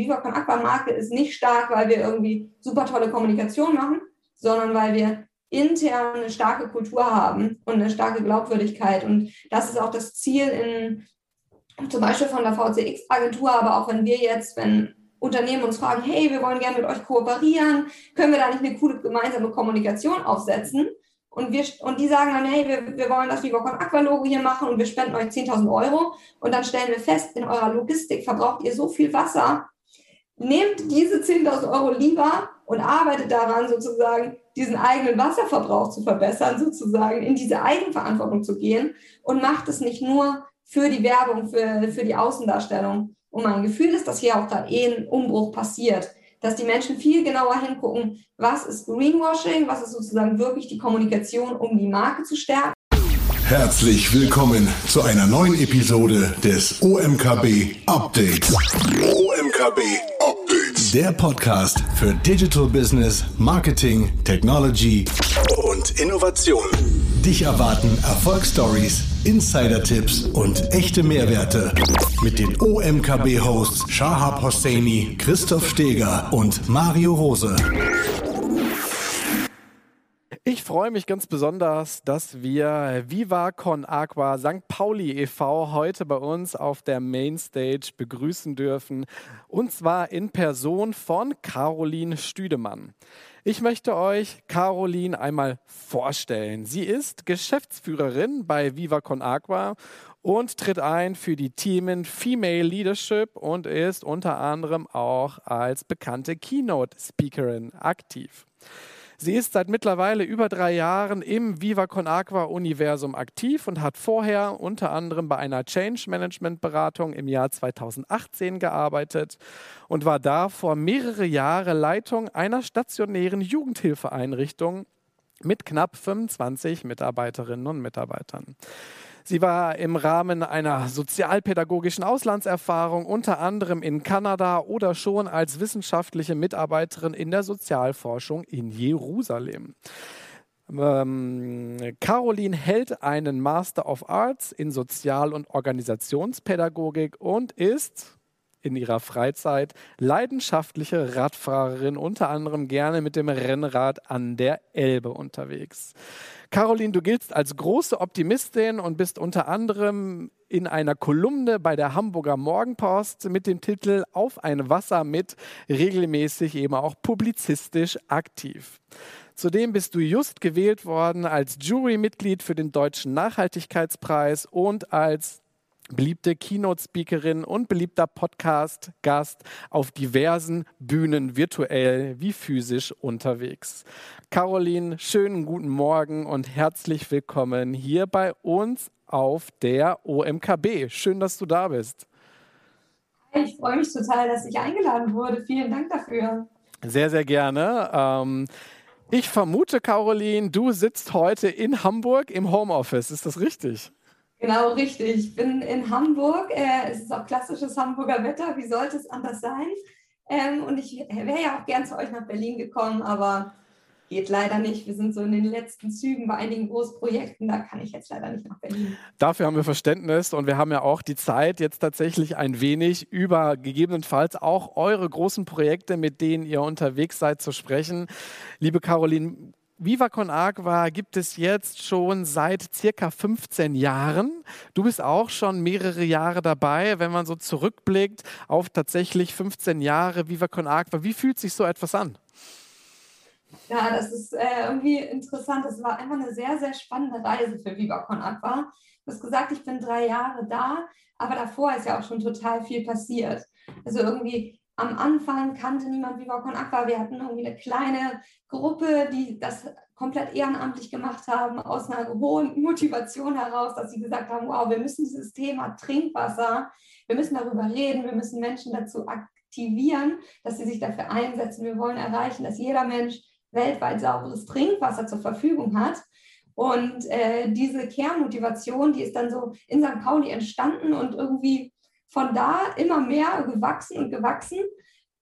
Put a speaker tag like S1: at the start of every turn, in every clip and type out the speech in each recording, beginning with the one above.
S1: Viva Con Aqua Marke ist nicht stark, weil wir irgendwie super tolle Kommunikation machen, sondern weil wir intern eine starke Kultur haben und eine starke Glaubwürdigkeit. Und das ist auch das Ziel in zum Beispiel von der VCX-Agentur, aber auch wenn wir jetzt, wenn Unternehmen uns fragen, hey, wir wollen gerne mit euch kooperieren, können wir da nicht eine coole gemeinsame Kommunikation aufsetzen? Und, wir, und die sagen dann, hey, wir, wir wollen das Vivocon Aqua Logo hier machen und wir spenden euch 10.000 Euro. Und dann stellen wir fest, in eurer Logistik verbraucht ihr so viel Wasser. Nehmt diese 10.000 Euro lieber und arbeitet daran, sozusagen diesen eigenen Wasserverbrauch zu verbessern, sozusagen in diese Eigenverantwortung zu gehen und macht es nicht nur für die Werbung, für, für die Außendarstellung. Und mein Gefühl ist, dass hier auch da eh ein Umbruch passiert, dass die Menschen viel genauer hingucken, was ist Greenwashing, was ist sozusagen wirklich die Kommunikation, um die Marke zu stärken.
S2: Herzlich willkommen zu einer neuen Episode des OMKB Updates. OMKB. Der Podcast für Digital Business, Marketing, Technology und Innovation. Dich erwarten Erfolgsstories Insider-Tipps und echte Mehrwerte mit den OMKB-Hosts Shahab Hosseini, Christoph Steger und Mario Rose.
S3: Ich freue mich ganz besonders, dass wir Viva Con Aqua St. Pauli e.V. heute bei uns auf der Mainstage begrüßen dürfen. Und zwar in Person von Caroline Stüdemann. Ich möchte euch Caroline einmal vorstellen. Sie ist Geschäftsführerin bei Viva Con Agua und tritt ein für die Themen Female Leadership und ist unter anderem auch als bekannte Keynote-Speakerin aktiv. Sie ist seit mittlerweile über drei Jahren im Viva Con Aqua Universum aktiv und hat vorher unter anderem bei einer Change Management Beratung im Jahr 2018 gearbeitet und war davor mehrere Jahre Leitung einer stationären Jugendhilfeeinrichtung mit knapp 25 Mitarbeiterinnen und Mitarbeitern. Sie war im Rahmen einer sozialpädagogischen Auslandserfahrung unter anderem in Kanada oder schon als wissenschaftliche Mitarbeiterin in der Sozialforschung in Jerusalem. Ähm, Caroline hält einen Master of Arts in Sozial- und Organisationspädagogik und ist in ihrer Freizeit leidenschaftliche Radfahrerin, unter anderem gerne mit dem Rennrad an der Elbe unterwegs. Caroline, du giltst als große Optimistin und bist unter anderem in einer Kolumne bei der Hamburger Morgenpost mit dem Titel Auf ein Wasser mit regelmäßig eben auch publizistisch aktiv. Zudem bist du just gewählt worden als Jurymitglied für den Deutschen Nachhaltigkeitspreis und als beliebte Keynote-Speakerin und beliebter Podcast-Gast auf diversen Bühnen virtuell wie physisch unterwegs. Caroline, schönen guten Morgen und herzlich willkommen hier bei uns auf der OMKB. Schön, dass du da bist.
S1: Ich freue mich total, dass ich eingeladen wurde. Vielen Dank dafür.
S3: Sehr, sehr gerne. Ähm, ich vermute, Caroline, du sitzt heute in Hamburg im Homeoffice. Ist das richtig?
S1: Genau, richtig. Ich bin in Hamburg. Äh, es ist auch klassisches Hamburger Wetter. Wie sollte es anders sein? Ähm, und ich wäre ja auch gern zu euch nach Berlin gekommen, aber geht leider nicht. Wir sind so in den letzten Zügen bei einigen Großprojekten. Da kann ich jetzt leider nicht nach Berlin.
S3: Dafür haben wir Verständnis und wir haben ja auch die Zeit, jetzt tatsächlich ein wenig über gegebenenfalls auch eure großen Projekte, mit denen ihr unterwegs seid, zu sprechen. Liebe Caroline, Viva Con Agua gibt es jetzt schon seit circa 15 Jahren. Du bist auch schon mehrere Jahre dabei, wenn man so zurückblickt auf tatsächlich 15 Jahre Viva Con Agua. Wie fühlt sich so etwas an?
S1: Ja, das ist äh, irgendwie interessant. Das war einfach eine sehr, sehr spannende Reise für Viva Con Agua. Du hast gesagt, ich bin drei Jahre da, aber davor ist ja auch schon total viel passiert. Also irgendwie am Anfang kannte niemand Viva Con Aqua. Wir hatten irgendwie eine kleine Gruppe, die das komplett ehrenamtlich gemacht haben, aus einer hohen Motivation heraus, dass sie gesagt haben, wow, wir müssen dieses Thema Trinkwasser, wir müssen darüber reden, wir müssen Menschen dazu aktivieren, dass sie sich dafür einsetzen. Wir wollen erreichen, dass jeder Mensch weltweit sauberes Trinkwasser zur Verfügung hat. Und äh, diese Kernmotivation, die ist dann so in St. Pauli entstanden und irgendwie von da immer mehr gewachsen und gewachsen.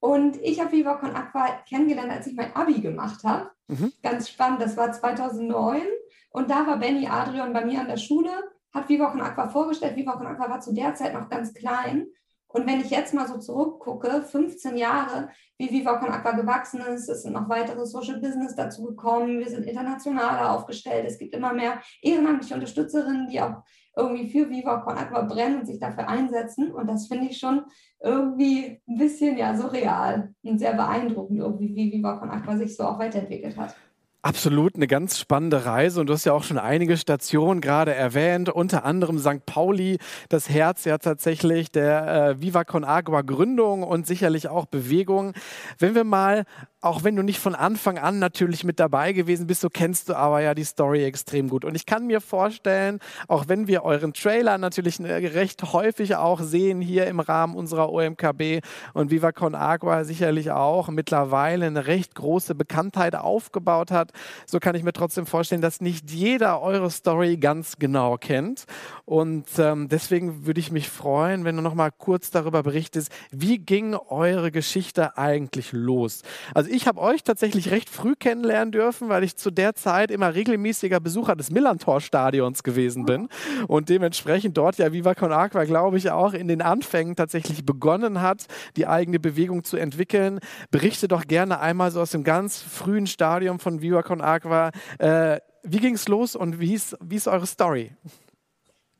S1: Und ich habe Viva Con Aqua kennengelernt, als ich mein Abi gemacht habe. Mhm. Ganz spannend, das war 2009. Und da war Benny Adrian bei mir an der Schule, hat Viva Con Aqua vorgestellt. Viva Con Aqua war zu der Zeit noch ganz klein. Und wenn ich jetzt mal so zurückgucke, 15 Jahre, wie Viva Con Aqua gewachsen ist, es sind noch weitere Social Business dazu gekommen, wir sind internationaler aufgestellt, es gibt immer mehr ehrenamtliche Unterstützerinnen, die auch irgendwie für Viva Con Aqua brennen und sich dafür einsetzen. Und das finde ich schon irgendwie ein bisschen ja surreal und sehr beeindruckend, irgendwie, wie Viva Con Aqua sich so auch weiterentwickelt hat.
S3: Absolut eine ganz spannende Reise und du hast ja auch schon einige Stationen gerade erwähnt, unter anderem St. Pauli, das Herz ja tatsächlich der äh, Viva Con Agua Gründung und sicherlich auch Bewegung. Wenn wir mal auch wenn du nicht von Anfang an natürlich mit dabei gewesen bist, so kennst du aber ja die Story extrem gut. Und ich kann mir vorstellen, auch wenn wir euren Trailer natürlich äh, recht häufig auch sehen hier im Rahmen unserer OMKB und Viva Con Agua sicherlich auch mittlerweile eine recht große Bekanntheit aufgebaut hat, so kann ich mir trotzdem vorstellen, dass nicht jeder eure Story ganz genau kennt. Und ähm, deswegen würde ich mich freuen, wenn du noch mal kurz darüber berichtest, wie ging eure Geschichte eigentlich los? Also also ich habe euch tatsächlich recht früh kennenlernen dürfen, weil ich zu der Zeit immer regelmäßiger Besucher des Millantor-Stadions gewesen bin und dementsprechend dort ja Viva Con Aqua, glaube ich, auch in den Anfängen tatsächlich begonnen hat, die eigene Bewegung zu entwickeln. Berichte doch gerne einmal so aus dem ganz frühen Stadium von Viva Con Aqua. Äh, wie ging es los und wie ist, wie ist eure Story?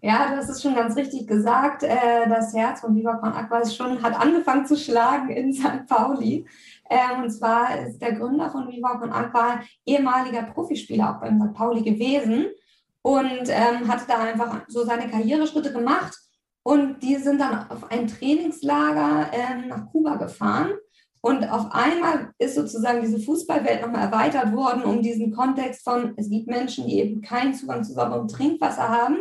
S1: Ja, das ist schon ganz richtig gesagt. Äh, das Herz von Viva Con Aqua ist schon, hat angefangen zu schlagen in St. Pauli. Ähm, und zwar ist der Gründer von Viva Con Aqua ehemaliger Profispieler auch beim St. Pauli gewesen und ähm, hatte da einfach so seine Karriereschritte gemacht. Und die sind dann auf ein Trainingslager ähm, nach Kuba gefahren. Und auf einmal ist sozusagen diese Fußballwelt nochmal erweitert worden um diesen Kontext von, es gibt Menschen, die eben keinen Zugang zu sauberem Trinkwasser haben.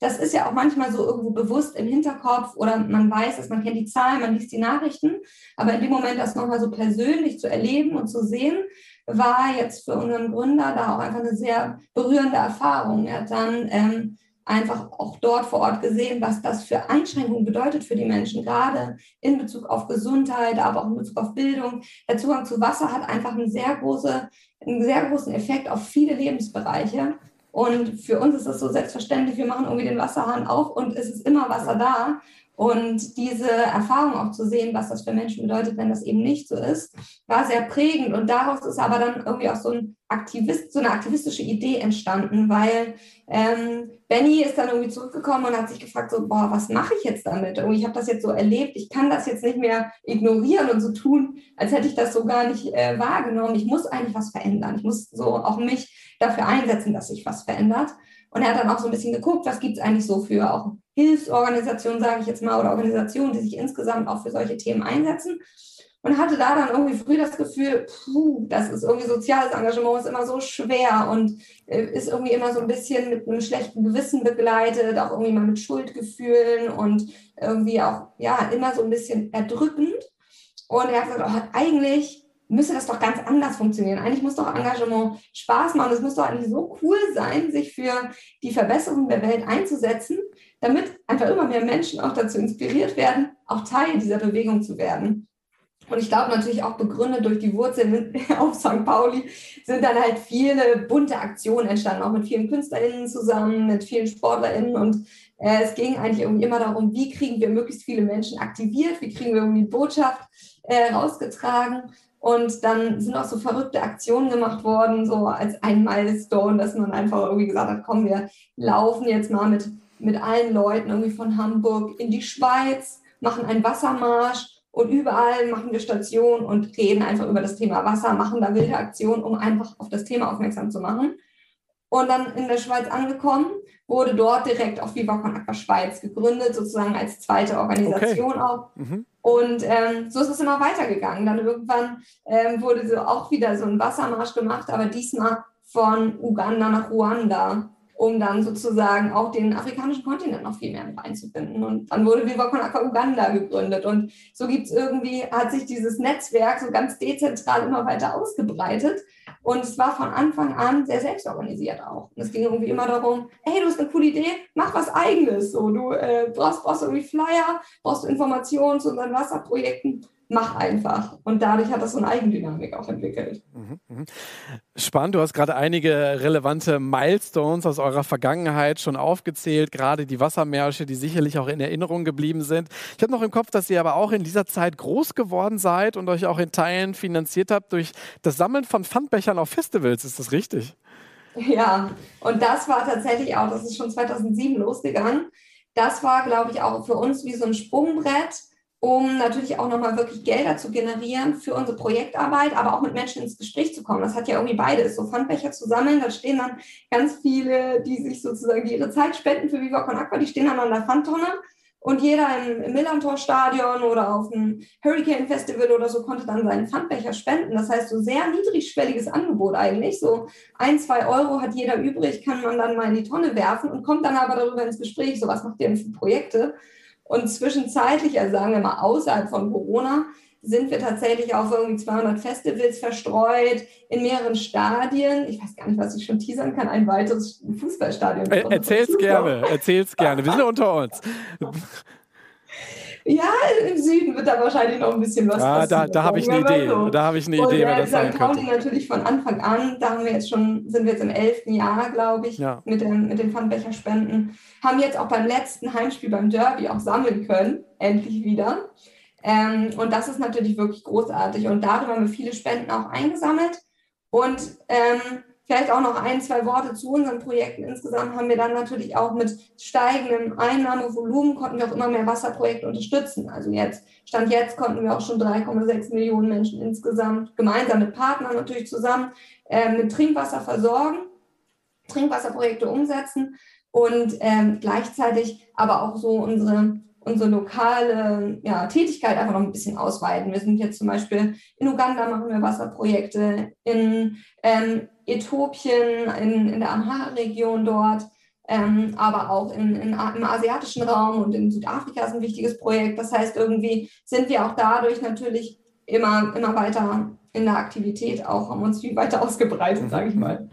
S1: Das ist ja auch manchmal so irgendwo bewusst im Hinterkopf oder man weiß es, man kennt die Zahlen, man liest die Nachrichten. Aber in dem Moment, das nochmal so persönlich zu erleben und zu sehen, war jetzt für unseren Gründer da auch einfach eine sehr berührende Erfahrung. Er hat dann ähm, einfach auch dort vor Ort gesehen, was das für Einschränkungen bedeutet für die Menschen, gerade in Bezug auf Gesundheit, aber auch in Bezug auf Bildung. Der Zugang zu Wasser hat einfach einen sehr, große, einen sehr großen Effekt auf viele Lebensbereiche. Und für uns ist das so selbstverständlich, wir machen irgendwie den Wasserhahn auf und es ist immer Wasser da. Und diese Erfahrung auch zu sehen, was das für Menschen bedeutet, wenn das eben nicht so ist, war sehr prägend. Und daraus ist aber dann irgendwie auch so, ein Aktivist, so eine aktivistische Idee entstanden, weil ähm, Benny ist dann irgendwie zurückgekommen und hat sich gefragt, so, boah, was mache ich jetzt damit? Irgendwie, ich habe das jetzt so erlebt, ich kann das jetzt nicht mehr ignorieren und so tun, als hätte ich das so gar nicht äh, wahrgenommen. Ich muss eigentlich was verändern. Ich muss so auch mich dafür einsetzen, dass sich was verändert. Und er hat dann auch so ein bisschen geguckt, was gibt es eigentlich so für auch Hilfsorganisationen, sage ich jetzt mal, oder Organisationen, die sich insgesamt auch für solche Themen einsetzen. Und hatte da dann irgendwie früh das Gefühl, puh, das ist irgendwie soziales Engagement, ist immer so schwer und äh, ist irgendwie immer so ein bisschen mit einem schlechten Gewissen begleitet, auch irgendwie mal mit Schuldgefühlen und irgendwie auch, ja, immer so ein bisschen erdrückend. Und er hat gesagt, oh, eigentlich müsste das doch ganz anders funktionieren. Eigentlich muss doch Engagement Spaß machen. Es muss doch eigentlich so cool sein, sich für die Verbesserung der Welt einzusetzen, damit einfach immer mehr Menschen auch dazu inspiriert werden, auch Teil dieser Bewegung zu werden. Und ich glaube natürlich auch begründet durch die Wurzeln auf St. Pauli sind dann halt viele bunte Aktionen entstanden, auch mit vielen KünstlerInnen zusammen, mit vielen SportlerInnen. Und äh, es ging eigentlich irgendwie immer darum, wie kriegen wir möglichst viele Menschen aktiviert, wie kriegen wir irgendwie Botschaft äh, rausgetragen. Und dann sind auch so verrückte Aktionen gemacht worden, so als ein Milestone, dass man einfach irgendwie gesagt hat, komm, wir laufen jetzt mal mit, mit allen Leuten irgendwie von Hamburg in die Schweiz, machen einen Wassermarsch und überall machen wir Stationen und reden einfach über das Thema Wasser, machen da wilde Aktionen, um einfach auf das Thema aufmerksam zu machen. Und dann in der Schweiz angekommen, wurde dort direkt auch Viva Con Aqua Schweiz gegründet, sozusagen als zweite Organisation okay. auch. Mhm. Und ähm, so ist es immer weitergegangen. Dann irgendwann ähm, wurde so auch wieder so ein Wassermarsch gemacht, aber diesmal von Uganda nach Ruanda, um dann sozusagen auch den afrikanischen Kontinent noch viel mehr mit einzubinden. Und dann wurde Viva Con Aqua Uganda gegründet. Und so gibt es irgendwie, hat sich dieses Netzwerk so ganz dezentral immer weiter ausgebreitet. Und es war von Anfang an sehr selbstorganisiert auch. Und es ging irgendwie immer darum, hey, du hast eine coole Idee, mach was eigenes. So, du äh, brauchst, brauchst irgendwie Flyer, brauchst Informationen zu unseren Wasserprojekten, mach einfach. Und dadurch hat das so eine Eigendynamik auch entwickelt. Mhm,
S3: mhm. Spannend, du hast gerade einige relevante Milestones aus eurer Vergangenheit schon aufgezählt, gerade die Wassermärsche, die sicherlich auch in Erinnerung geblieben sind. Ich habe noch im Kopf, dass ihr aber auch in dieser Zeit groß geworden seid und euch auch in Teilen finanziert habt durch das Sammeln von Pfandbechern auf Festivals. Ist das richtig?
S1: Ja, und das war tatsächlich auch, das ist schon 2007 losgegangen. Das war, glaube ich, auch für uns wie so ein Sprungbrett um natürlich auch nochmal wirklich Gelder zu generieren für unsere Projektarbeit, aber auch mit Menschen ins Gespräch zu kommen. Das hat ja irgendwie beides, so Pfandbecher zu sammeln, da stehen dann ganz viele, die sich sozusagen ihre Zeit spenden für Viva Con Aqua, die stehen dann an der Pfandtonne und jeder im, im Millantor-Stadion oder auf dem Hurricane Festival oder so konnte dann seinen Pfandbecher spenden. Das heißt, so sehr niedrigschwelliges Angebot eigentlich. So ein, zwei Euro hat jeder übrig, kann man dann mal in die Tonne werfen und kommt dann aber darüber ins Gespräch. So, was macht ihr denn für Projekte? Und zwischenzeitlich, also sagen wir mal außerhalb von Corona, sind wir tatsächlich auf irgendwie 200 Festivals verstreut in mehreren Stadien. Ich weiß gar nicht, was ich schon teasern kann. Ein weiteres Fußballstadion.
S3: Er, erzähl's gerne, erzähl's gerne. Wir sind unter uns.
S1: Ja, im Süden wird da wahrscheinlich noch ein bisschen was
S3: ja, passieren. Da, da habe ich eine Idee. So. Da habe ich eine Idee, wer das sein könnte.
S1: natürlich von Anfang an, da haben wir jetzt schon, sind wir jetzt im elften Jahr, glaube ich, ja. mit, den, mit den Pfandbecherspenden. Haben jetzt auch beim letzten Heimspiel beim Derby auch sammeln können, endlich wieder. Ähm, und das ist natürlich wirklich großartig. Und darüber haben wir viele Spenden auch eingesammelt. Und ähm, Vielleicht auch noch ein, zwei Worte zu unseren Projekten. Insgesamt haben wir dann natürlich auch mit steigendem Einnahmevolumen konnten wir auch immer mehr Wasserprojekte unterstützen. Also jetzt, Stand jetzt konnten wir auch schon 3,6 Millionen Menschen insgesamt gemeinsam mit Partnern natürlich zusammen äh, mit Trinkwasser versorgen, Trinkwasserprojekte umsetzen und ähm, gleichzeitig aber auch so unsere unsere lokale ja, Tätigkeit einfach noch ein bisschen ausweiten. Wir sind jetzt zum Beispiel in Uganda machen wir Wasserprojekte, in ähm, Äthiopien, in, in der Amhara-Region dort, ähm, aber auch in, in, im asiatischen Raum und in Südafrika ist ein wichtiges Projekt. Das heißt, irgendwie sind wir auch dadurch natürlich immer, immer weiter in der Aktivität auch, haben uns viel weiter ausgebreitet, mhm. sage ich mal.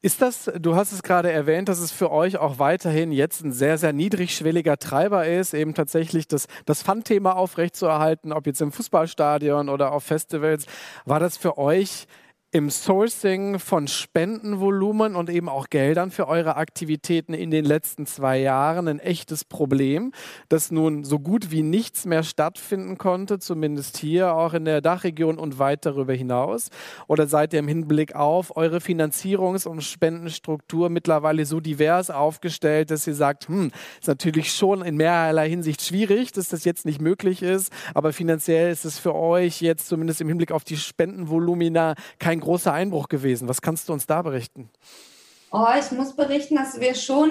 S3: Ist das, du hast es gerade erwähnt, dass es für euch auch weiterhin jetzt ein sehr, sehr niedrigschwelliger Treiber ist, eben tatsächlich das, das Fun-Thema aufrechtzuerhalten, ob jetzt im Fußballstadion oder auf Festivals. War das für euch im Sourcing von Spendenvolumen und eben auch Geldern für eure Aktivitäten in den letzten zwei Jahren ein echtes Problem, dass nun so gut wie nichts mehr stattfinden konnte, zumindest hier auch in der Dachregion und weit darüber hinaus? Oder seid ihr im Hinblick auf eure Finanzierungs- und Spendenstruktur mittlerweile so divers aufgestellt, dass ihr sagt, hm, ist natürlich schon in mehrerlei Hinsicht schwierig, dass das jetzt nicht möglich ist, aber finanziell ist es für euch jetzt zumindest im Hinblick auf die Spendenvolumina kein großer Einbruch gewesen. Was kannst du uns da berichten?
S1: Oh, ich muss berichten, dass wir schon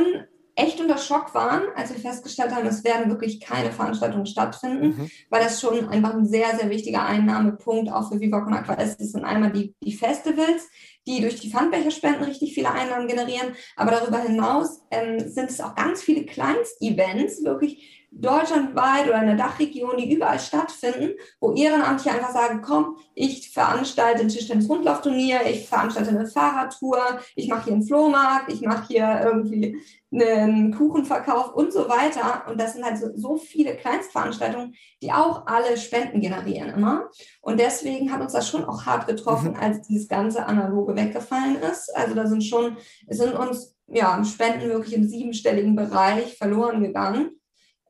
S1: echt unter Schock waren, als wir festgestellt haben, es werden wirklich keine Veranstaltungen stattfinden, mhm. weil das schon einfach ein sehr, sehr wichtiger Einnahmepunkt auch für Viva Con Aqua ist. Das sind einmal die, die Festivals, die durch die Pfandbecherspenden richtig viele Einnahmen generieren, aber darüber hinaus ähm, sind es auch ganz viele Kleinstevents, wirklich deutschlandweit oder in der Dachregion, die überall stattfinden, wo Ehrenamtliche einfach sagen, komm, ich veranstalte ein Tischtennis-Rundlaufturnier, ich veranstalte eine Fahrradtour, ich mache hier einen Flohmarkt, ich mache hier irgendwie einen Kuchenverkauf und so weiter. Und das sind halt so, so viele Kleinstveranstaltungen, die auch alle Spenden generieren immer. Und deswegen hat uns das schon auch hart getroffen, mhm. als dieses ganze Analoge weggefallen ist. Also da sind schon, es sind uns ja, Spenden wirklich im siebenstelligen Bereich verloren gegangen.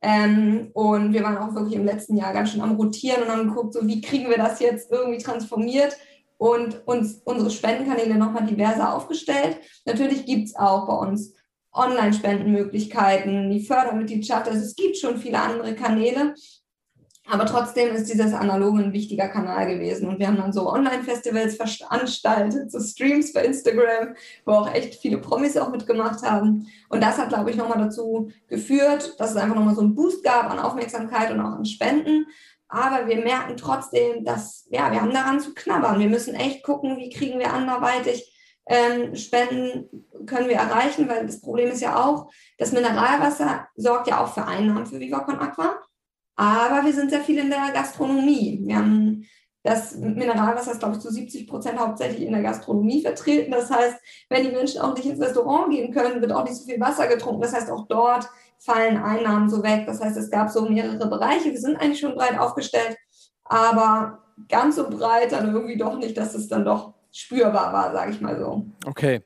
S1: Ähm, und wir waren auch wirklich im letzten Jahr ganz schön am Rotieren und haben geguckt, so wie kriegen wir das jetzt irgendwie transformiert? Und uns unsere Spendenkanäle nochmal diverser aufgestellt. Natürlich gibt es auch bei uns Online-Spendenmöglichkeiten, die Fördermitgliedschaft, also es gibt schon viele andere Kanäle, aber trotzdem ist dieses Analoge ein wichtiger Kanal gewesen. Und wir haben dann so Online-Festivals veranstaltet, so Streams bei Instagram, wo auch echt viele Promis auch mitgemacht haben. Und das hat, glaube ich, nochmal dazu geführt, dass es einfach nochmal so einen Boost gab an Aufmerksamkeit und auch an Spenden. Aber wir merken trotzdem, dass, ja, wir haben daran zu knabbern. Wir müssen echt gucken, wie kriegen wir anderweitig ähm, Spenden können wir erreichen, weil das Problem ist ja auch, das Mineralwasser sorgt ja auch für Einnahmen für Viva Con Aqua. Aber wir sind sehr viel in der Gastronomie. Wir haben das Mineralwasser ist, glaube ich, zu 70 Prozent hauptsächlich in der Gastronomie vertreten. Das heißt, wenn die Menschen auch nicht ins Restaurant gehen können, wird auch nicht so viel Wasser getrunken. Das heißt, auch dort fallen Einnahmen so weg. Das heißt, es gab so mehrere Bereiche. Wir sind eigentlich schon breit aufgestellt. aber ganz so breit dann irgendwie doch nicht, dass es dann doch spürbar war, sage ich mal so.
S3: Okay.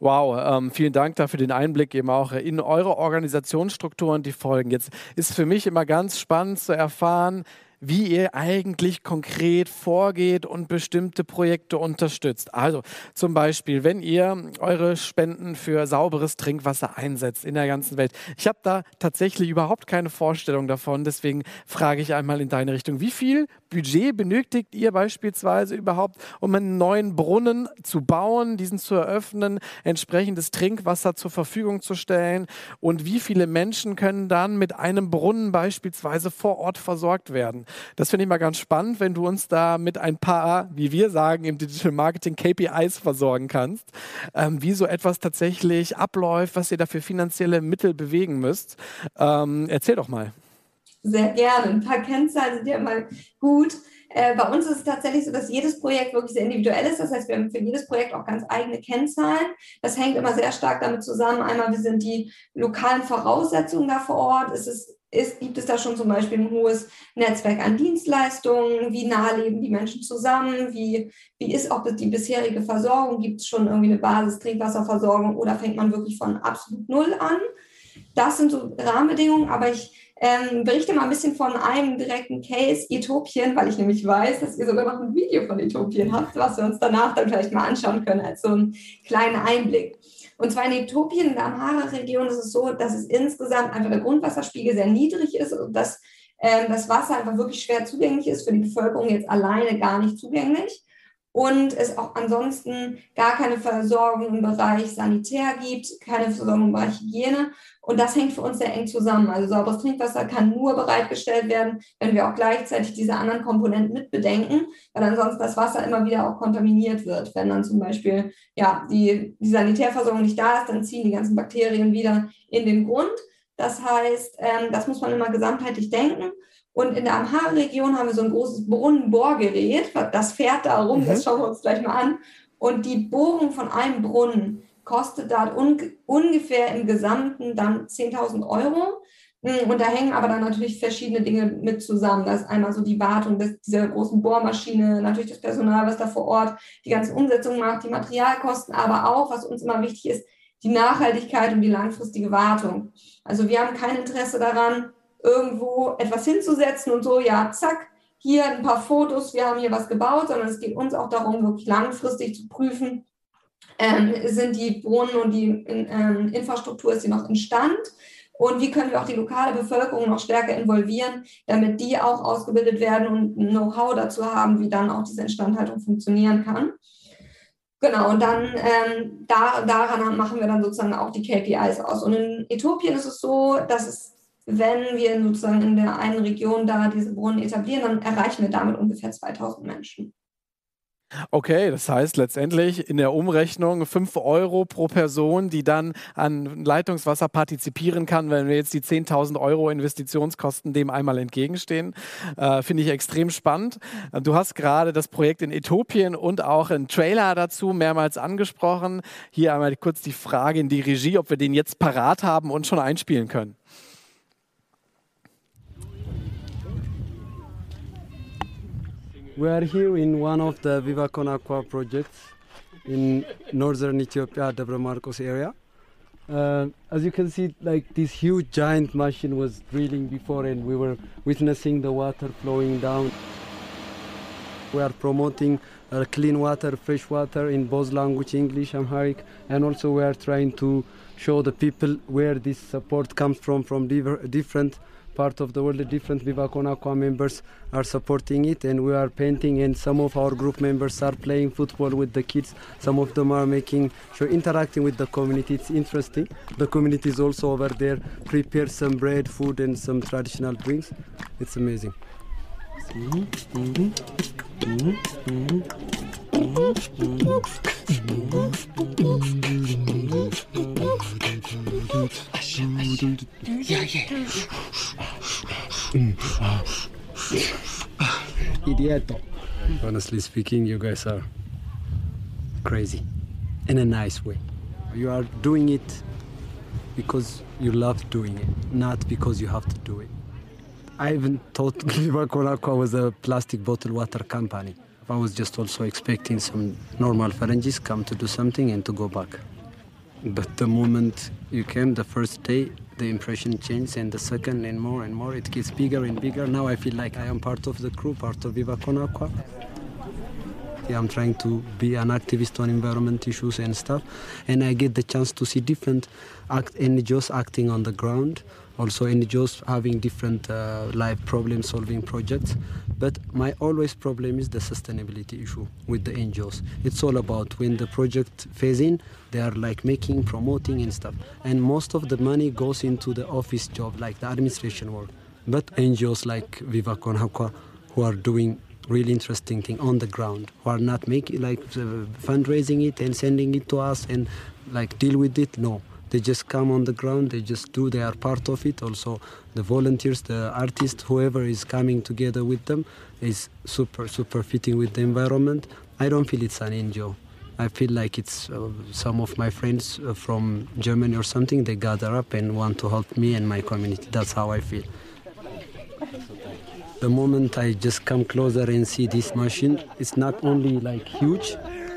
S3: Wow, ähm, vielen Dank dafür den Einblick eben auch in eure Organisationsstrukturen, die folgen. Jetzt ist für mich immer ganz spannend zu erfahren, wie ihr eigentlich konkret vorgeht und bestimmte Projekte unterstützt. Also zum Beispiel, wenn ihr eure Spenden für sauberes Trinkwasser einsetzt in der ganzen Welt. Ich habe da tatsächlich überhaupt keine Vorstellung davon, deswegen frage ich einmal in deine Richtung, wie viel Budget benötigt ihr beispielsweise überhaupt, um einen neuen Brunnen zu bauen, diesen zu eröffnen, entsprechendes Trinkwasser zur Verfügung zu stellen und wie viele Menschen können dann mit einem Brunnen beispielsweise vor Ort versorgt werden? Das finde ich mal ganz spannend, wenn du uns da mit ein paar, wie wir sagen, im Digital Marketing KPIs versorgen kannst, ähm, wie so etwas tatsächlich abläuft, was ihr dafür finanzielle Mittel bewegen müsst. Ähm, erzähl doch mal.
S1: Sehr gerne. Ein paar Kennzahlen sind ja mal gut. Äh, bei uns ist es tatsächlich so, dass jedes Projekt wirklich sehr individuell ist. Das heißt, wir haben für jedes Projekt auch ganz eigene Kennzahlen. Das hängt immer sehr stark damit zusammen. Einmal, wie sind die lokalen Voraussetzungen da vor Ort? Ist ist, gibt es da schon zum Beispiel ein hohes Netzwerk an Dienstleistungen? Wie nah leben die Menschen zusammen? Wie, wie ist auch die bisherige Versorgung? Gibt es schon irgendwie eine Basis Trinkwasserversorgung oder fängt man wirklich von absolut Null an? Das sind so Rahmenbedingungen, aber ich ähm, berichte mal ein bisschen von einem direkten Case, Äthiopien, weil ich nämlich weiß, dass ihr sogar noch ein Video von Äthiopien habt, was wir uns danach dann vielleicht mal anschauen können, als so einen kleinen Einblick. Und zwar in Äthiopien, in der Amhara-Region, ist es so, dass es insgesamt einfach der Grundwasserspiegel sehr niedrig ist und dass äh, das Wasser einfach wirklich schwer zugänglich ist, für die Bevölkerung jetzt alleine gar nicht zugänglich und es auch ansonsten gar keine Versorgung im Bereich Sanitär gibt, keine Versorgung im Bereich Hygiene. Und das hängt für uns sehr eng zusammen. Also sauberes Trinkwasser kann nur bereitgestellt werden, wenn wir auch gleichzeitig diese anderen Komponenten mitbedenken, weil ansonsten das Wasser immer wieder auch kontaminiert wird. Wenn dann zum Beispiel ja, die, die Sanitärversorgung nicht da ist, dann ziehen die ganzen Bakterien wieder in den Grund. Das heißt, ähm, das muss man immer gesamtheitlich denken. Und in der Amhara-Region haben wir so ein großes Brunnenbohrgerät, das fährt da rum, mhm. das schauen wir uns gleich mal an. Und die Bohrung von einem Brunnen kostet da un ungefähr im Gesamten dann 10.000 Euro. Hm, und da hängen aber dann natürlich verschiedene Dinge mit zusammen. Das ist einmal so die Wartung des, dieser großen Bohrmaschine, natürlich das Personal, was da vor Ort die ganze Umsetzung macht, die Materialkosten, aber auch, was uns immer wichtig ist, die Nachhaltigkeit und die langfristige Wartung. Also wir haben kein Interesse daran, irgendwo etwas hinzusetzen und so, ja, zack, hier ein paar Fotos, wir haben hier was gebaut, sondern es geht uns auch darum, wirklich langfristig zu prüfen, ähm, sind die Brunnen und die ähm, Infrastruktur, ist sie noch in Stand? Und wie können wir auch die lokale Bevölkerung noch stärker involvieren, damit die auch ausgebildet werden und Know-how dazu haben, wie dann auch diese Instandhaltung funktionieren kann. Genau, und dann ähm, da, daran machen wir dann sozusagen auch die KPIs aus. Und in Äthiopien ist es so, dass es wenn wir sozusagen in der einen Region da diese Brunnen etablieren, dann erreichen wir damit ungefähr 2000 Menschen.
S3: Okay, das heißt letztendlich in der Umrechnung 5 Euro pro Person, die dann an Leitungswasser partizipieren kann, wenn wir jetzt die 10.000 Euro Investitionskosten dem einmal entgegenstehen. Äh, Finde ich extrem spannend. Du hast gerade das Projekt in Äthiopien und auch einen Trailer dazu mehrmals angesprochen. Hier einmal kurz die Frage in die Regie, ob wir den jetzt parat haben und schon einspielen können.
S4: We are here in one of the Vivacon Aqua projects in northern Ethiopia, Debre Marcos area. Uh, as you can see, like this huge giant machine was drilling before and we were witnessing the water flowing down. We are promoting uh, clean water, fresh water in both language, English, Amharic, and also we are trying to show the people where this support comes from, from different part of the world, The different Viva Aqua members are supporting it, and we are painting, and some of our group members are playing football with the kids. Some of them are making sure interacting with the community. It's interesting. The community is also over there, prepare some bread, food, and some traditional drinks. It's amazing. Mm-hmm. Mm-hmm. Mm-hmm. Honestly speaking, you guys are crazy in a nice way. You are doing it because you love doing it, not because you have to do it. I even thought Aqua was a plastic bottle water company. I was just also expecting some normal Ferengis come to do something and to go back. But the moment you came, the first day, the impression changed, and the second, and more and more, it gets bigger and bigger. Now I feel like I am part of the crew, part of Viva Con Aqua. Yeah, I'm trying to be an activist on environment issues and stuff, and I get the chance to see different act- NGOs acting on the ground, also NGOs having different uh, life problem solving projects. But my always problem is the sustainability issue with the NGOs. It's all about when the project phase in, they are like making, promoting and stuff. And most of the money goes into the office job, like the administration work. But NGOs like Viva Con Aqua, who are doing really interesting thing on the ground, who are not making like uh, fundraising it and sending it to us and like deal with it, no they just come on the ground they just do they are part of it. Also the volunteers the artists whoever is coming together with them is super super fitting with the environment. I don't feel it's an ngo i feel like it's uh, some of my friends uh, from germany or something they gather up and want to help me and my community. That's how i feel. The moment i just come closer and see this machine it's not only like huge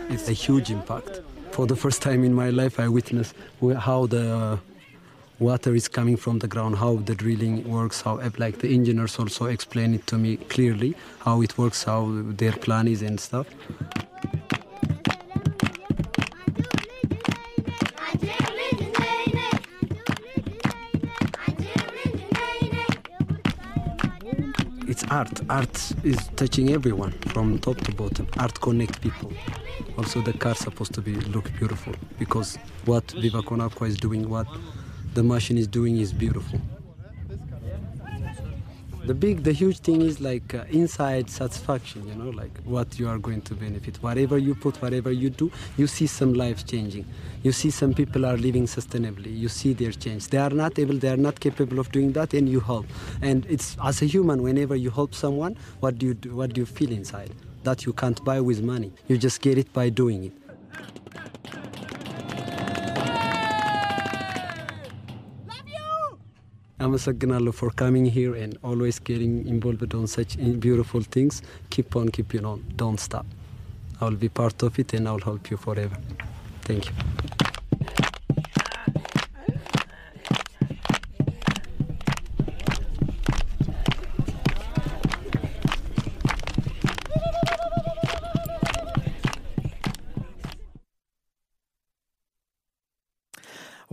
S4: it's a huge impact for the first time in my life, I witnessed how the water is coming from the ground, how the drilling works, how eh, like the engineers also explain it to me clearly, how it works, how their plan is and stuff. Art. Art is touching everyone from top to bottom. Art connects people also the car supposed to be look beautiful because what Viva Con Aqua is doing, what the machine is doing is beautiful. The big, the huge thing is like uh, inside satisfaction, you know, like what you are going to benefit. Whatever you put, whatever you do, you see some lives changing. You see some people are living sustainably. You see their change. They are not able, they are not capable of doing that, and you help. And it's as a human, whenever you help someone, what do you do? What do you feel inside? that you can't buy with money. You just get it by doing it. አመሰግናለሁ for coming here and always getting involved on such beautiful things. Keep on keeping on. Don't stop. I will be part of it and I will help you forever. Thank you.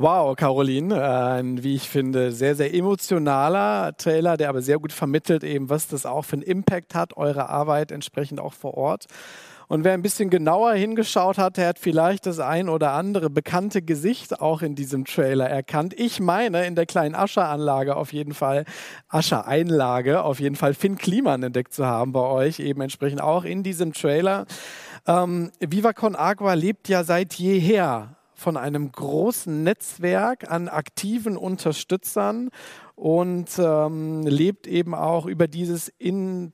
S3: Wow, Caroline, ein, wie ich finde, sehr, sehr emotionaler Trailer, der aber sehr gut vermittelt eben, was das auch für einen Impact hat, eure Arbeit entsprechend auch vor Ort. Und wer ein bisschen genauer hingeschaut hat, der hat vielleicht das ein oder andere bekannte Gesicht auch in diesem Trailer erkannt. Ich meine, in der kleinen Ascher-Anlage auf jeden Fall, Ascher-Einlage, auf jeden Fall Finn Kliman entdeckt zu haben bei euch, eben entsprechend auch in diesem Trailer. Ähm, Viva Con Agua lebt ja seit jeher von einem großen Netzwerk an aktiven Unterstützern und ähm, lebt eben auch über dieses in